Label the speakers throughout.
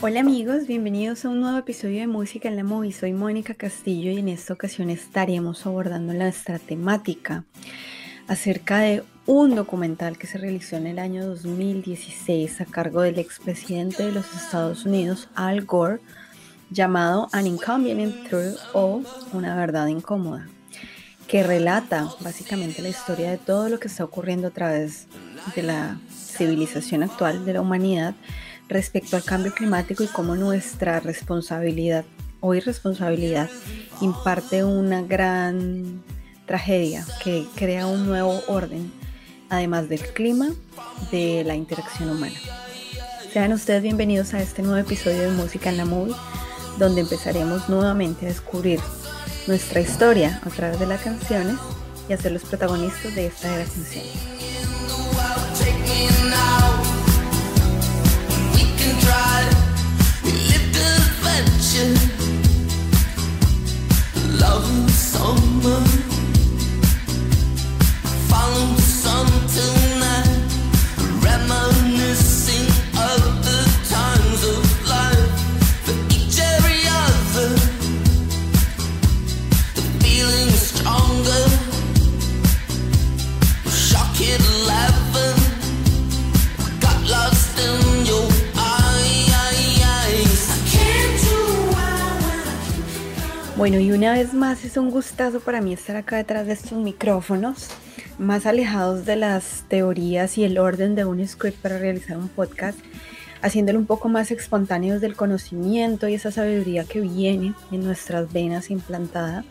Speaker 1: Hola amigos, bienvenidos a un nuevo episodio de Música en la Movie. Soy Mónica Castillo y en esta ocasión estaremos abordando nuestra temática acerca de un documental que se realizó en el año 2016 a cargo del expresidente de los Estados Unidos, Al Gore, llamado An Inconvenient Truth o Una verdad incómoda, que relata básicamente la historia de todo lo que está ocurriendo a través de la civilización actual de la humanidad respecto al cambio climático y cómo nuestra responsabilidad o irresponsabilidad imparte una gran tragedia que crea un nuevo orden, además del clima, de la interacción humana. Sean ustedes bienvenidos a este nuevo episodio de Música en la Movie, donde empezaremos nuevamente a descubrir nuestra historia a través de las canciones y a ser los protagonistas de esta era canciones. Love loving someone Bueno, y una vez más es un gustazo para mí estar acá detrás de estos micrófonos, más alejados de las teorías y el orden de un script para realizar un podcast, haciéndolo un poco más espontáneo del conocimiento y esa sabiduría que viene en nuestras venas implantada.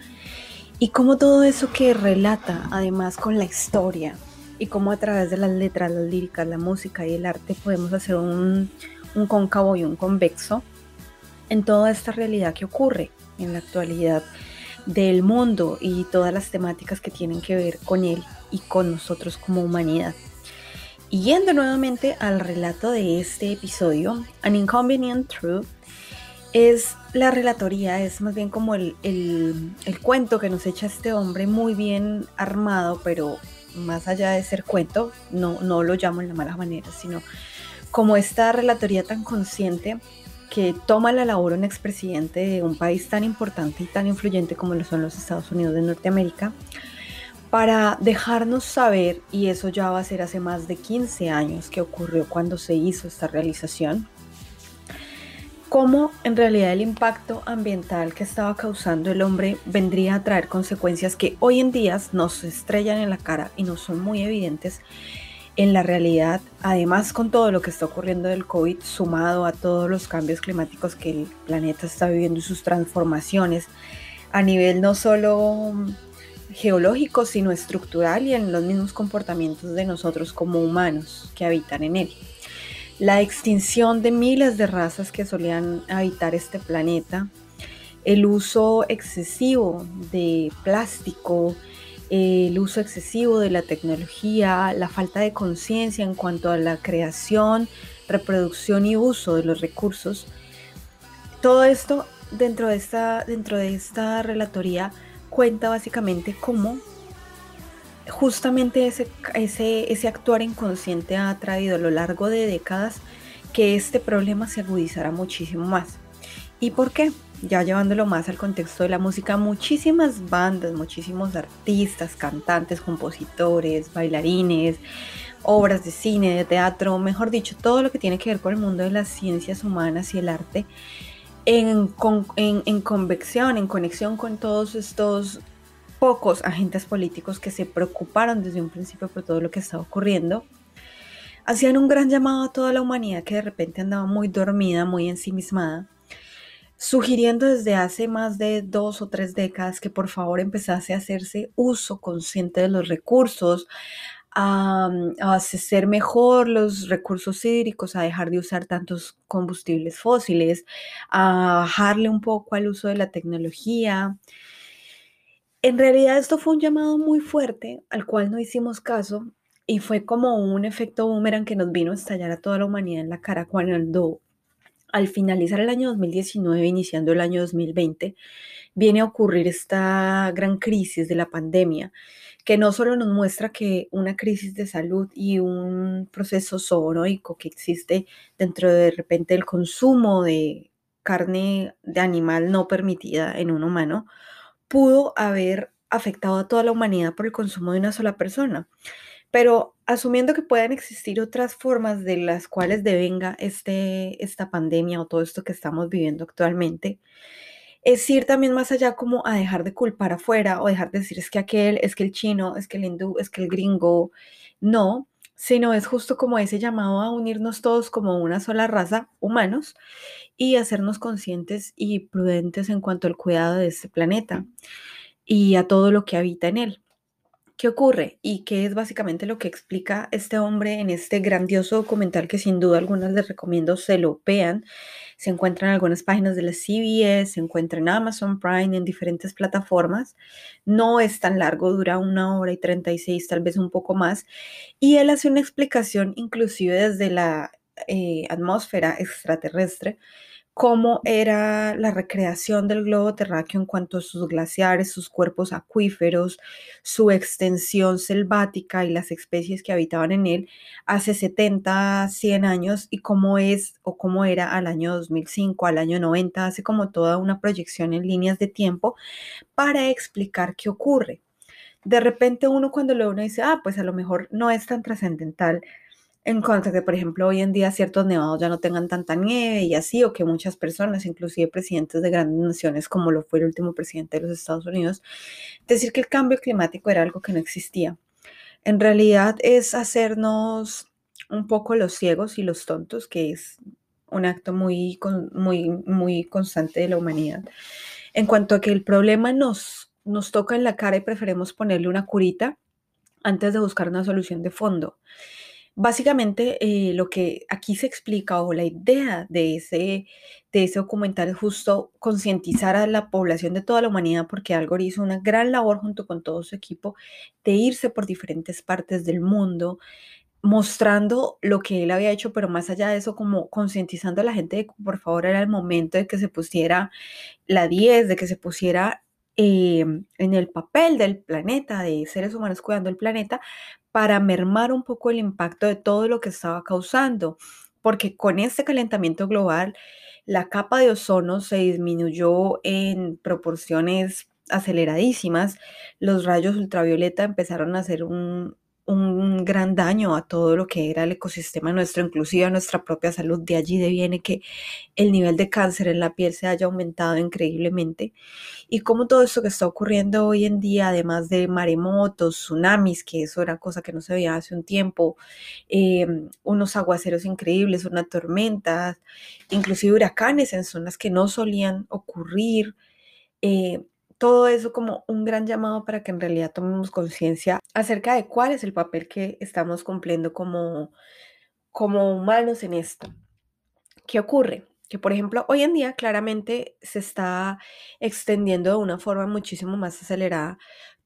Speaker 1: Y cómo todo eso que relata, además con la historia, y cómo a través de las letras, las líricas, la música y el arte podemos hacer un, un cóncavo y un convexo en toda esta realidad que ocurre en la actualidad del mundo y todas las temáticas que tienen que ver con él y con nosotros como humanidad. Yendo nuevamente al relato de este episodio, An Inconvenient Truth es la relatoría, es más bien como el, el, cuento que nos echa este hombre muy bien armado, pero más allá de ser cuento, no, no lo llamo en la mala manera, sino como esta relatoría tan consciente que toma la labor un expresidente de un país tan importante y tan influyente como lo son los Estados Unidos de Norteamérica, para dejarnos saber, y eso ya va a ser hace más de 15 años que ocurrió cuando se hizo esta realización, cómo en realidad el impacto ambiental que estaba causando el hombre vendría a traer consecuencias que hoy en día nos estrellan en la cara y no son muy evidentes en la realidad, además con todo lo que está ocurriendo del COVID, sumado a todos los cambios climáticos que el planeta está viviendo y sus transformaciones a nivel no solo geológico, sino estructural y en los mismos comportamientos de nosotros como humanos que habitan en él. La extinción de miles de razas que solían habitar este planeta, el uso excesivo de plástico, el uso excesivo de la tecnología, la falta de conciencia en cuanto a la creación, reproducción y uso de los recursos. Todo esto dentro de esta, dentro de esta relatoría cuenta básicamente cómo justamente ese, ese, ese actuar inconsciente ha traído a lo largo de décadas que este problema se agudizara muchísimo más. ¿Y por qué? Ya llevándolo más al contexto de la música, muchísimas bandas, muchísimos artistas, cantantes, compositores, bailarines, obras de cine, de teatro, mejor dicho, todo lo que tiene que ver con el mundo de las ciencias humanas y el arte, en, convección, en conexión con todos estos pocos agentes políticos que se preocuparon desde un principio por todo lo que estaba ocurriendo, hacían un gran llamado a toda la humanidad que de repente andaba muy dormida, muy ensimismada, sugiriendo desde hace más de dos o tres décadas que por favor empezase a hacerse uso consciente de los recursos, a, hacer mejor los recursos hídricos, a dejar de usar tantos combustibles fósiles, a bajarle un poco al uso de la tecnología. En realidad esto fue un llamado muy fuerte al cual no hicimos caso y fue como un efecto boomerang que nos vino a estallar a toda la humanidad en la cara cuando al finalizar el año 2019, iniciando el año 2020, viene a ocurrir esta gran crisis de la pandemia, que no solo nos muestra que una crisis de salud y un proceso zoonoico que existe dentro de, de repente del consumo de carne de animal no permitida en un humano, pudo haber afectado a toda la humanidad por el consumo de una sola persona. Pero asumiendo que puedan existir otras formas de las cuales devenga este, esta pandemia o todo esto que estamos viviendo actualmente, es ir también más allá como a dejar de culpar afuera o dejar de decir es que aquel, es que el chino, es que el hindú, es que el gringo, no, sino es justo como ese llamado a unirnos todos como una sola raza, humanos, y hacernos conscientes y prudentes en cuanto al cuidado de este planeta y a todo lo que habita en él. ¿Qué ocurre? Y qué es básicamente lo que explica este hombre en este grandioso documental que sin duda algunas les recomiendo se lo vean. Se encuentra en algunas páginas de la CBS, se encuentra en Amazon Prime, en diferentes plataformas. No es tan largo, dura una hora y 36, tal vez un poco más. Y él hace una explicación inclusive desde la eh, atmósfera extraterrestre cómo era la recreación del globo terráqueo en cuanto a sus glaciares, sus cuerpos acuíferos, su extensión selvática y las especies que habitaban en él hace 70, 100 años y cómo es o cómo era al año 2005, al año 90, hace como toda una proyección en líneas de tiempo para explicar qué ocurre. De repente uno cuando lo uno dice, ah, pues a lo mejor no es tan trascendental en cuanto a que, por ejemplo, hoy en día ciertos nevados ya no tengan tanta nieve y así, o que muchas personas, inclusive presidentes de grandes naciones, como lo fue el último presidente de los Estados Unidos, decir que el cambio climático era algo que no existía. En realidad es hacernos un poco los ciegos y los tontos, que es un acto muy, muy, muy constante de la humanidad. En cuanto a que el problema nos, nos toca en la cara y preferimos ponerle una curita antes de buscar una solución de fondo. Básicamente, eh, lo que aquí se explica o la idea de ese, de ese documental es justo concientizar a la población de toda la humanidad, porque Al Gore hizo una gran labor junto con todo su equipo de irse por diferentes partes del mundo, mostrando lo que él había hecho, pero más allá de eso, como concientizando a la gente de que por favor era el momento de que se pusiera la 10, de que se pusiera em, en el papel del planeta, de seres humanos cuidando el planeta, para mermar un poco el impacto de todo lo que estaba causando, porque con este calentamiento global, la capa de ozono se disminuyó en proporciones aceleradísimas, los rayos ultravioleta empezaron a hacer un, un gran daño a todo lo que era el ecosistema nuestro, inclusive a nuestra propia salud. De allí viene que el nivel de cáncer en la piel se haya aumentado increíblemente. Y como todo esto que está ocurriendo hoy en día, además de maremotos, tsunamis, que eso era cosa que no se veía hace un tiempo, em, unos aguaceros increíbles, unas tormentas, inclusive huracanes en zonas que no solían ocurrir. Eh, todo eso como un gran llamado para que en realidad tomemos conciencia acerca de cuál es el papel que estamos cumpliendo como, como humanos en esto. ¿Qué ocurre? Que, por ejemplo, hoy en día claramente se está extendiendo de una forma muchísimo más acelerada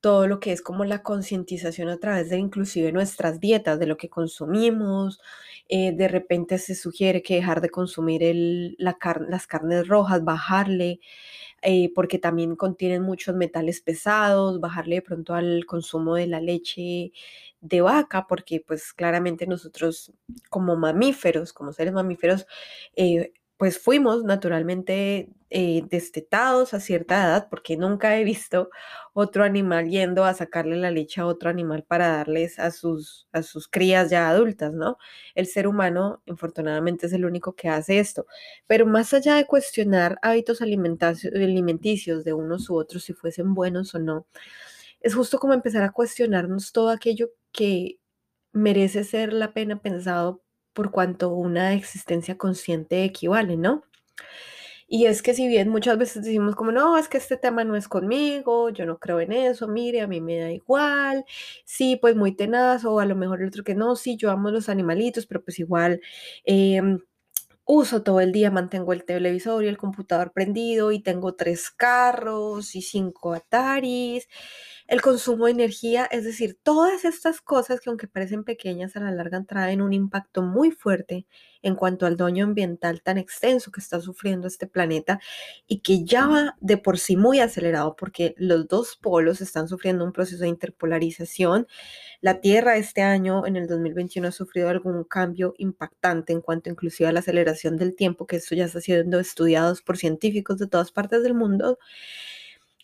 Speaker 1: todo lo que es como la concientización a través de inclusive nuestras dietas, de lo que consumimos. Eh, de repente se sugiere que dejar de consumir el, la las carnes rojas, bajarle eh, porque también contienen muchos metales pesados, bajarle de pronto al consumo de la leche de vaca, porque pues claramente nosotros como mamíferos, como seres mamíferos, eh, pues fuimos naturalmente eh, destetados a cierta edad, porque nunca he visto otro animal yendo a sacarle la leche a otro animal para darles a sus, a sus crías ya adultas, ¿no? El ser humano, infortunadamente, es el único que hace esto. Pero más allá de cuestionar hábitos alimenticios de unos u otros, si fuesen buenos o no, es justo como empezar a cuestionarnos todo aquello que merece ser la pena pensado por cuanto una existencia consciente equivale, ¿no? Y es que si bien muchas veces decimos como, no, es que este tema no es conmigo, yo no creo en eso, mire, a mí me da igual, sí, pues muy tenaz, o a lo mejor el otro que no, sí, yo amo los animalitos, pero pues igual em, uso todo el día, mantengo el televisor y el computador prendido y tengo tres carros y cinco Ataris. El consumo de energía, es decir, todas estas cosas que aunque parecen pequeñas a la larga traen un impacto muy fuerte en cuanto al daño ambiental tan extenso que está sufriendo este planeta y que ya va de por sí muy acelerado porque los dos polos están sufriendo un proceso de interpolarización. La Tierra este año, en el 2021, ha sufrido algún cambio impactante en cuanto inclusive a la aceleración del tiempo, que esto ya está siendo estudiado por científicos de todas partes del mundo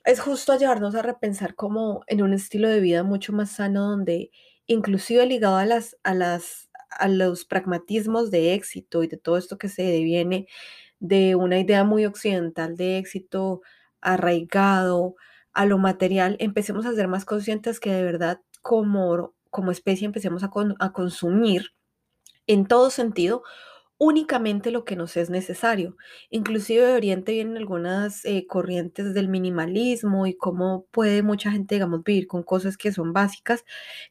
Speaker 1: es justo a llevarnos a repensar como en un estilo de vida mucho más sano donde inclusive ligado a las a las a los pragmatismos de éxito y de todo esto que se deviene de una idea muy occidental de éxito arraigado a lo material, empecemos a ser más conscientes que de verdad como, como especie empecemos a, a consumir en todo sentido únicamente lo que nos es necesario. Inclusive de Oriente vienen algunas eh, corrientes del minimalismo y cómo puede mucha gente, digamos, vivir con cosas que son básicas,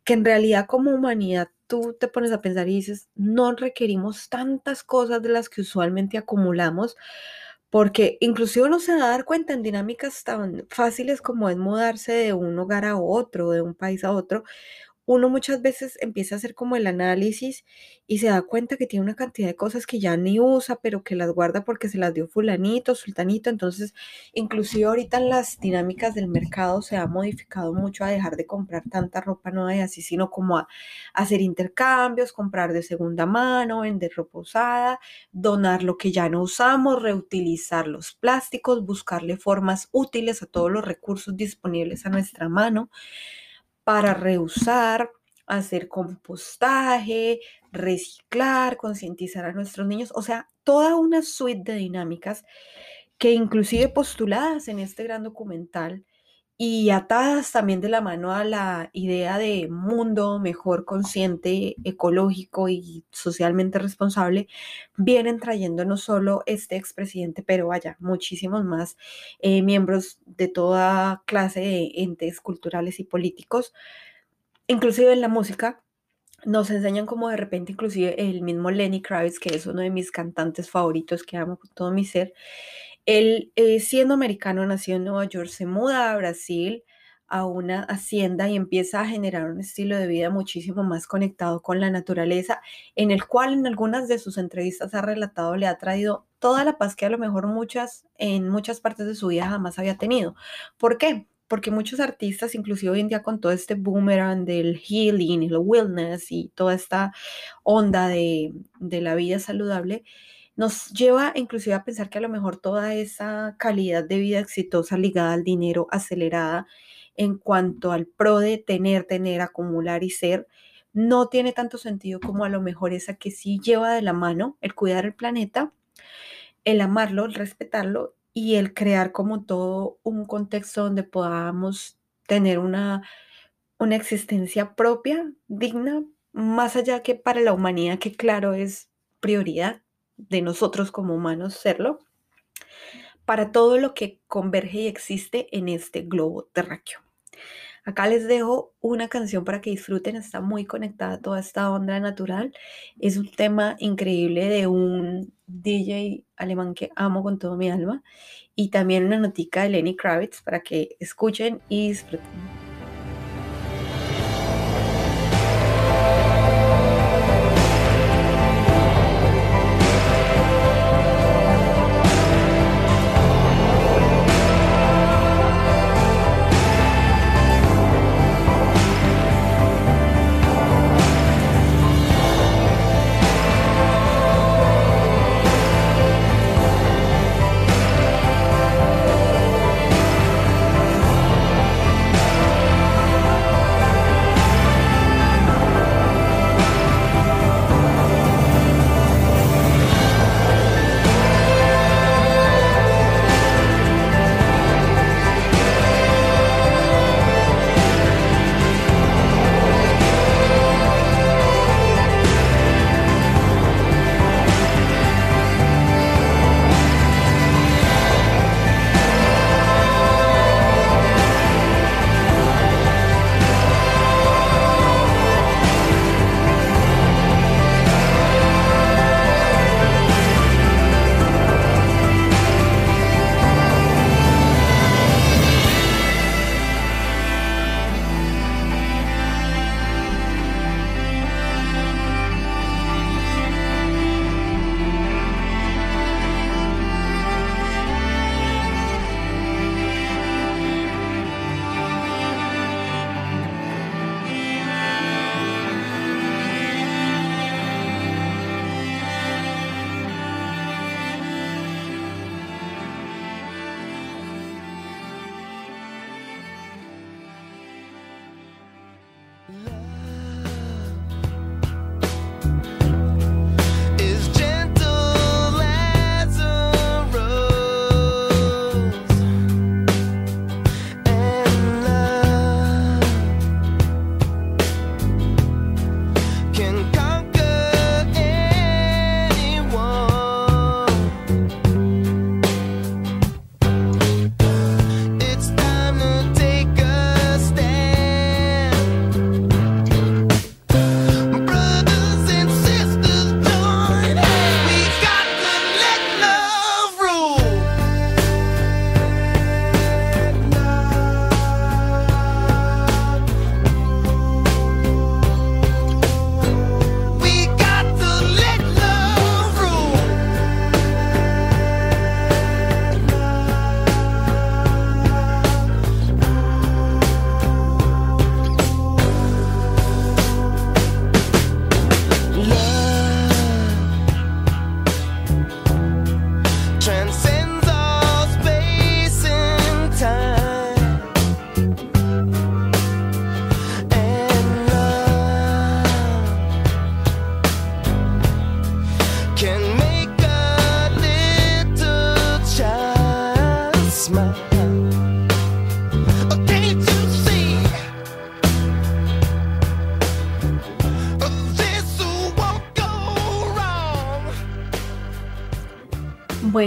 Speaker 1: que en realidad como humanidad tú te pones a pensar y dices, no requerimos tantas cosas de las que usualmente acumulamos. Porque inclusive uno se da a dar cuenta en dinámicas tan fáciles como es mudarse de un hogar a otro, de un país a otro, uno muchas veces empieza a hacer como el análisis y se da cuenta que tiene una cantidad de cosas que ya ni usa, pero que las guarda porque se las dio fulanito, sultanito. Entonces, inclusive ahorita las dinámicas del mercado se ha modificado mucho a dejar de comprar tanta ropa nueva y así, sino como a, hacer intercambios, comprar de segunda mano, vender ropa usada, donar lo que ya no usamos, reutilizar los plásticos, buscarle formas útiles a todos los recursos disponibles a nuestra mano para reusar, hacer compostaje, reciclar, concientizar a nuestros niños, o sea, toda una suite de dinámicas que inclusive postuladas en este gran documental y atadas también de la mano a la idea de mundo mejor consciente, ecológico y socialmente responsable, vienen trayendo no solo este expresidente, pero vaya, muchísimos más eh, miembros de toda clase de entes culturales y políticos, inclusive en la música. Nos enseñan como de repente, inclusive el mismo Lenny Kravitz, que es uno de mis cantantes favoritos que amo con todo mi ser, él, eh, siendo americano, nació en Nueva York, se muda a Brasil a una hacienda y empieza a generar un estilo de vida muchísimo más conectado con la naturaleza, en el cual en algunas de sus entrevistas ha relatado le ha traído toda la paz que a lo mejor muchas en muchas partes de su vida jamás había tenido. ¿Por qué? Porque muchos artistas, inclusive hoy en día con todo este boomerang del healing y el wellness y toda esta onda de, de la vida saludable, nos lleva inclusive a pensar que a lo mejor toda esa calidad de vida exitosa ligada al dinero acelerada en cuanto al pro de tener, tener, acumular y ser, no tiene tanto sentido como a lo mejor esa que sí lleva de la mano el cuidar el planeta, el amarlo, el respetarlo y el crear como todo un contexto donde podamos tener una, una existencia propia, digna, más allá que para la humanidad, que claro es prioridad de nosotros como humanos serlo, para todo lo que converge y existe en este globo terráqueo. Acá les dejo una canción para que disfruten, está muy conectada a toda esta onda natural. Es un tema increíble de un DJ alemán que amo con todo mi alma y también una notica de Lenny Kravitz para que escuchen y disfruten.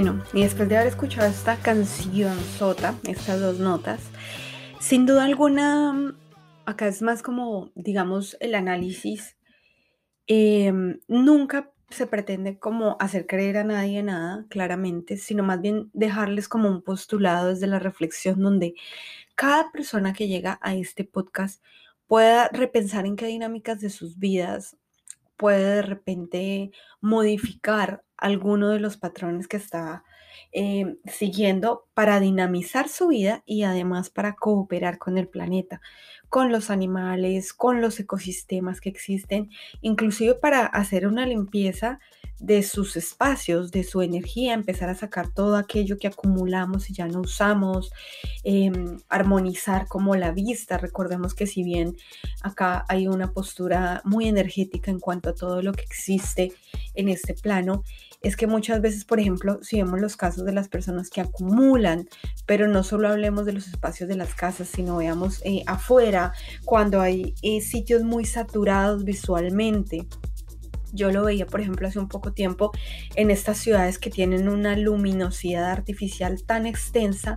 Speaker 1: Bueno, y después de haber escuchado esta canción sota, estas dos notas, sin duda alguna, acá es más como, digamos, el análisis. Em, nunca se pretende como hacer creer a nadie nada, claramente, sino más bien dejarles como un postulado desde la reflexión donde cada persona que llega a este podcast pueda repensar en qué dinámicas de sus vidas puede de repente modificar alguno de los patrones que está eh, siguiendo para dinamizar su vida y además para cooperar con el planeta, con los animales, con los ecosistemas que existen, inclusive para hacer una limpieza de sus espacios, de su energía, empezar a sacar todo aquello que acumulamos y ya no usamos, em, armonizar como la vista. Recordemos que si bien acá hay una postura muy energética en cuanto a todo lo que existe en este plano, es que muchas veces, por ejemplo, si vemos los casos de las personas que acumulan, pero no solo hablemos de los espacios de las casas, sino veamos eh, afuera, cuando hay eh, sitios muy saturados visualmente, yo lo veía, por ejemplo, hace un poco tiempo en estas ciudades que tienen una luminosidad artificial tan extensa,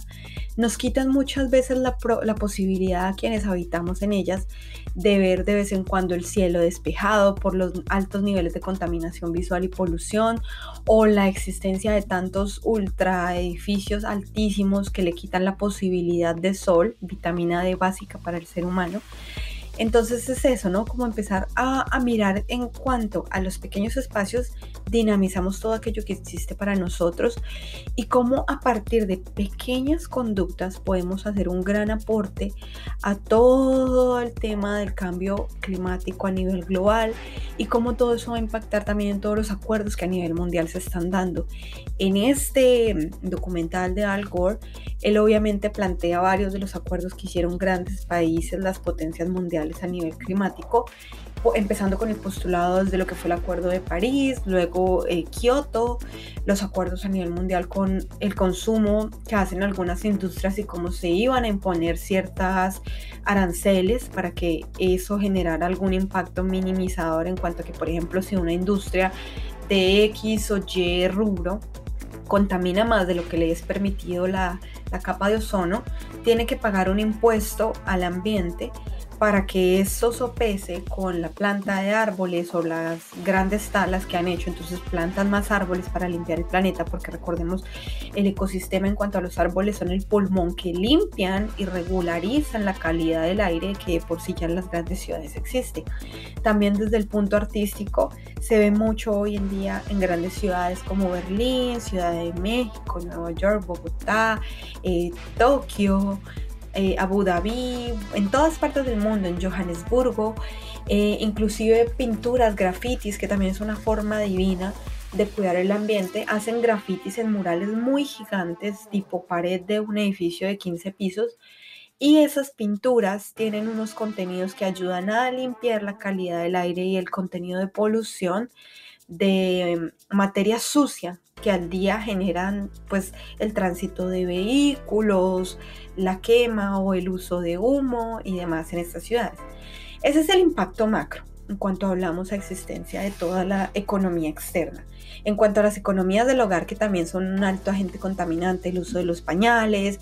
Speaker 1: nos quitan muchas veces la, posibilidad a quienes habitamos en ellas de ver de vez en cuando el cielo despejado por los altos niveles de contaminación visual y polución o la existencia de tantos ultra edificios altísimos que le quitan la posibilidad de sol, vitamina D básica para el ser humano. Entonces es eso, ¿no? Como empezar a, mirar en cuanto a los pequeños espacios, dinamizamos todo aquello que existe para nosotros y cómo a partir de pequeñas conductas podemos hacer un gran aporte a todo el tema del cambio climático a nivel global y cómo todo eso va a impactar también en todos los acuerdos que a nivel mundial se están dando. En este documental de Al Gore, él obviamente plantea varios de los acuerdos que hicieron grandes países, las potencias mundiales a nivel climático, empezando con el postulado desde lo que fue el Acuerdo de París, luego eh, Kioto, los acuerdos a nivel mundial con el consumo que hacen algunas industrias y cómo se iban a imponer ciertas aranceles para que eso generara algún impacto minimizador en cuanto a que, por ejemplo, si una industria de X o Y rubro contamina más de lo que le es permitido la, la capa de ozono, tiene que pagar un impuesto al ambiente para que eso sopese con la planta de árboles o las grandes talas que han hecho. Entonces plantan más árboles para limpiar el planeta, porque recordemos, el ecosistema en cuanto a los árboles son el pulmón que limpian y regularizan la calidad del aire que por sí ya en las grandes ciudades existe. También desde el punto artístico se ve mucho hoy en día en grandes ciudades como Berlín, Ciudad de México, Nueva York, Bogotá, eh, Tokio, eh, Abu Dhabi, en todas partes del mundo, en Johannesburgo, eh, inclusive pinturas, grafitis, que también es una forma divina de cuidar el ambiente, hacen grafitis en murales muy gigantes, tipo pared de un edificio de 15 pisos, Y esas pinturas tienen unos contenidos que ayudan a limpiar la calidad del aire y el contenido de polución de materia sucia que al día generan pues el tránsito de vehículos, la quema o el uso de humo y demás en estas ciudades. Ese es el impacto macro en cuanto hablamos a existencia de toda la economía externa. En cuanto a las economías del hogar, que también son un alto agente contaminante, el uso de los pañales,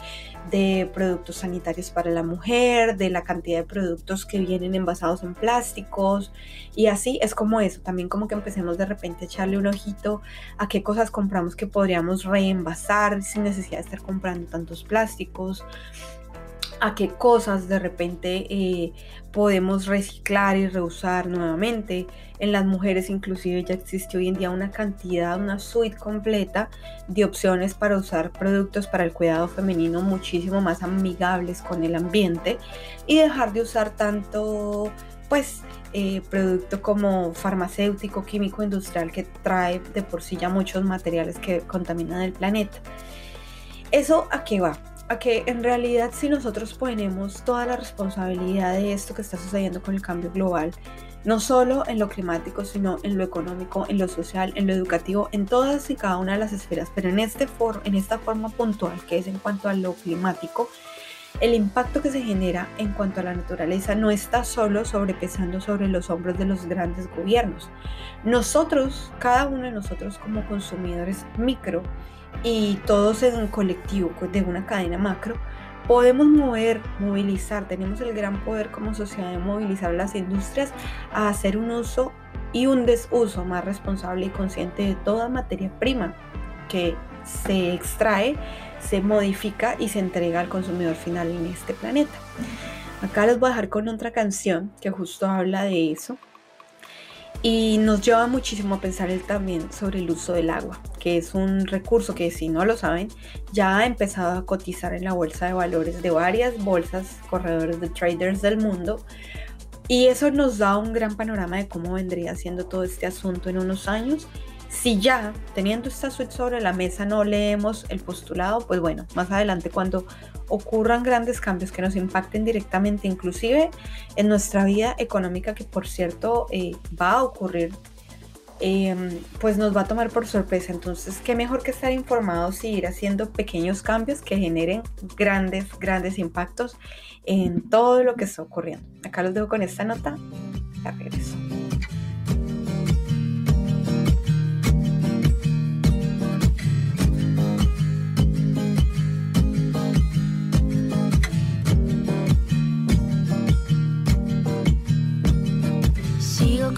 Speaker 1: de productos sanitarios para la mujer, de la cantidad de productos que vienen envasados en plásticos, y así es como eso, también como que empecemos de repente a echarle un ojito a qué cosas compramos que podríamos reenvasar sin necesidad de estar comprando tantos plásticos a qué cosas de repente eh, podemos reciclar y reusar nuevamente. En las mujeres inclusive ya existe hoy en día una cantidad, una suite completa de opciones para usar productos para el cuidado femenino muchísimo más amigables con el ambiente y dejar de usar tanto pues eh, producto como farmacéutico, químico, industrial que trae de por sí ya muchos materiales que contaminan el planeta. ¿Eso a qué va? A que en realidad si nosotros ponemos toda la responsabilidad de esto que está sucediendo con el cambio global, no solo en lo climático, sino en lo económico, en lo social, en lo educativo, en todas y cada una de las esferas, pero en, este for en esta forma puntual que es en cuanto a lo climático, el impacto que se genera en cuanto a la naturaleza no está solo sobrepesando sobre los hombros de los grandes gobiernos. Nosotros, cada uno de nosotros como consumidores micro, y todos en un colectivo pues, de una cadena macro, podemos mover, movilizar, tenemos el gran poder como sociedad de movilizar las industrias a hacer un uso y un desuso más responsable y consciente de toda materia prima que se extrae, se modifica y se entrega al consumidor final en este planeta. Acá les voy a dejar con otra canción que justo habla de eso y nos lleva muchísimo a pensar también sobre el uso del agua, que es un recurso que si no lo saben, ya ha empezado a cotizar en la bolsa de valores de varias bolsas, corredores de traders del mundo. Y eso nos da un gran panorama de cómo vendría siendo todo este asunto en unos años si ya teniendo esta suite sobre la mesa no leemos el postulado, pues bueno, más adelante cuando ocurran grandes cambios que nos impacten directamente, inclusive en nuestra vida económica, que por cierto eh, va a ocurrir, em, pues nos va a tomar por sorpresa. Entonces, qué mejor que estar informados y ir haciendo pequeños cambios que generen grandes, grandes impactos en todo lo que está ocurriendo. Acá los dejo con esta nota. Ya regreso.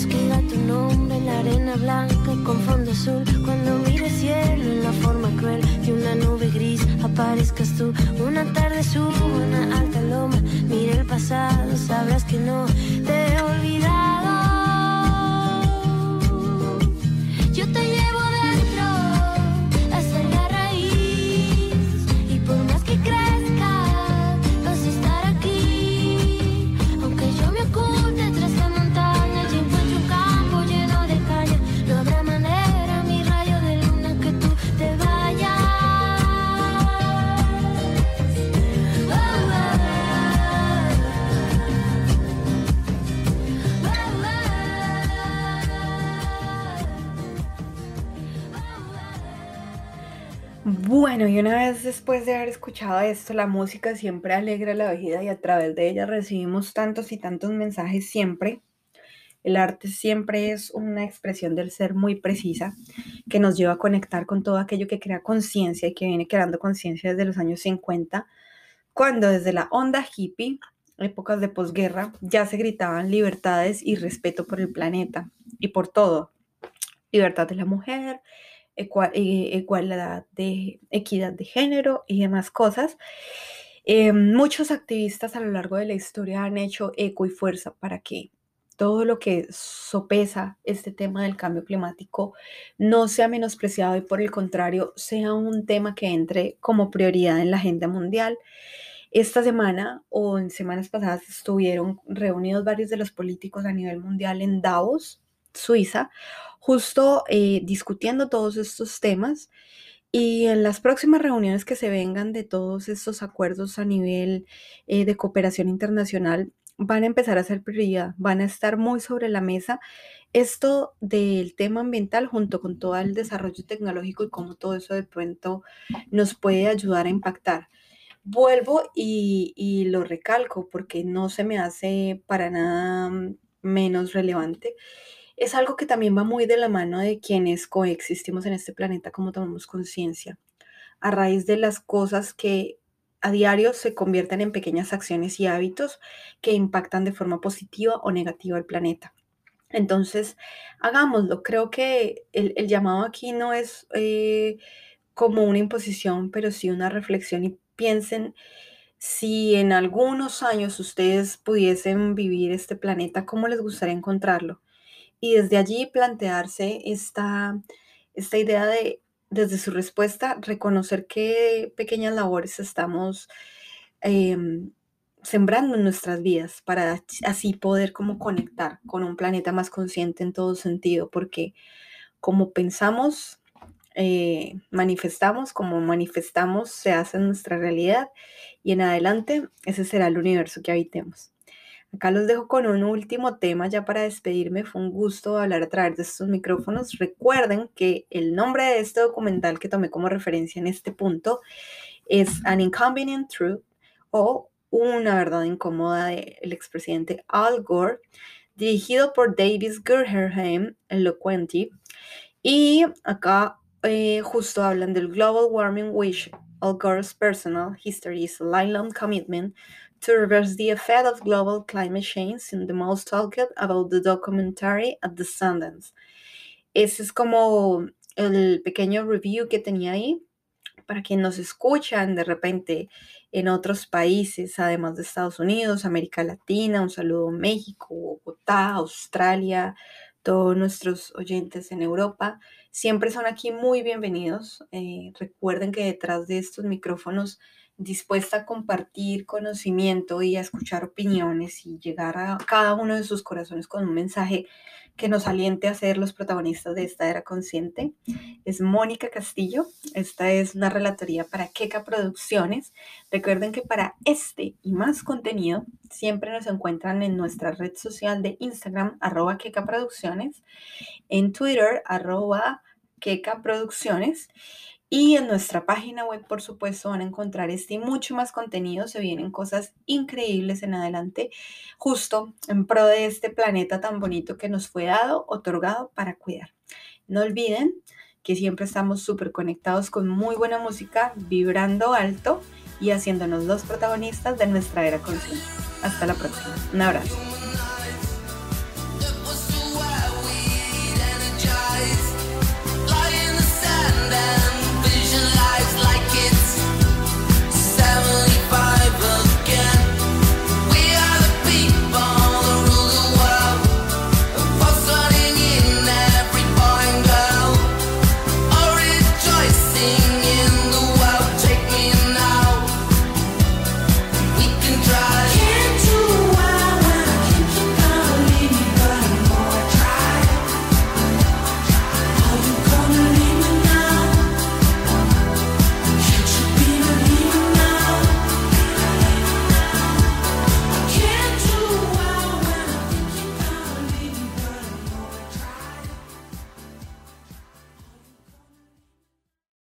Speaker 2: Escriba tu nombre en la arena blanca con fondo azul, cuando mire cielo en la forma cruel de una nube gris, aparezcas tú. Una tarde subo una alta loma, mire el pasado, sabrás que no te he
Speaker 1: Y una vez después de haber escuchado esto, la música siempre alegra la vida y a través de ella recibimos tantos y tantos mensajes siempre. El arte siempre es una expresión del ser muy precisa que nos lleva a conectar con todo aquello que crea conciencia y que viene creando conciencia desde los años 50, cuando desde la onda hippie, épocas de posguerra, ya se gritaban libertades y respeto por el planeta y por todo. Libertad de la mujer, igualdad de equidad de género y demás cosas. Eh, muchos activistas a lo largo de la historia han hecho eco y fuerza para que todo lo que sopesa este tema del cambio climático no sea menospreciado y por el contrario sea un tema que entre como prioridad en la agenda mundial. Esta semana o en semanas pasadas estuvieron reunidos varios de los políticos a nivel mundial en Davos, Suiza, justo eh, discutiendo todos estos temas. Y en las próximas reuniones que se vengan de todos estos acuerdos a nivel eh, de cooperación internacional, van a empezar a ser prioridad, van a estar muy sobre la mesa esto del tema ambiental junto con todo el desarrollo tecnológico y cómo todo eso de pronto nos puede ayudar a impactar. Vuelvo y, y lo recalco porque no se me hace para nada menos relevante. Es algo que también va muy de la mano de quienes coexistimos en este planeta, como tomamos conciencia, a raíz de las cosas que a diario se convierten en pequeñas acciones y hábitos que impactan de forma positiva o negativa al planeta. Entonces, hagámoslo. Creo que el, llamado aquí no es eh, como una imposición, pero sí una reflexión y piensen si en algunos años ustedes pudiesen vivir este planeta, ¿cómo les gustaría encontrarlo? Y desde allí plantearse esta, esta idea de desde su respuesta, reconocer qué pequeñas labores estamos em, sembrando en nuestras vidas para así poder como conectar con un planeta más consciente en todo sentido, porque como pensamos, eh, manifestamos, como manifestamos, se hace en nuestra realidad y en adelante ese será el universo que habitemos. Acá los dejo con un último tema ya para despedirme. Fue un gusto hablar a través de estos micrófonos. Recuerden que el nombre de este documental que tomé como referencia en este punto es An Inconvenient Truth o Una verdad incómoda del expresidente Al Gore, dirigido por Davis Gurherheim, Eloquenti. Y acá eh, justo hablan del Global Warming Wish, Al Gore's personal history is a lifelong commitment to reverse the effect of global climate change in the most talked about the documentary at the Sundance. Ese es como el pequeño review que tenía ahí para quienes nos escuchan de repente en otros países, además de Estados Unidos, América Latina, un saludo a México, Bogotá, Australia, todos nuestros oyentes en Europa, siempre son aquí muy bienvenidos. Eh, recuerden que detrás de estos micrófonos dispuesta a compartir conocimiento y a escuchar opiniones y llegar a cada uno de sus corazones con un mensaje que nos aliente a ser los protagonistas de esta era consciente. Es Mónica Castillo. Esta es una relatoría para Keka Producciones. Recuerden que para este y más contenido siempre nos encuentran en nuestra red social de Instagram, arroba Keka Producciones, en Twitter, arroba Keka Producciones y en nuestra página web, por supuesto, van a encontrar este y mucho más contenido. Se vienen cosas increíbles en adelante, justo en pro de este planeta tan bonito que nos fue dado, otorgado para cuidar. No olviden que siempre estamos súper conectados con muy buena música, vibrando alto y haciéndonos los protagonistas de nuestra era consciente. Hasta la próxima. Un abrazo.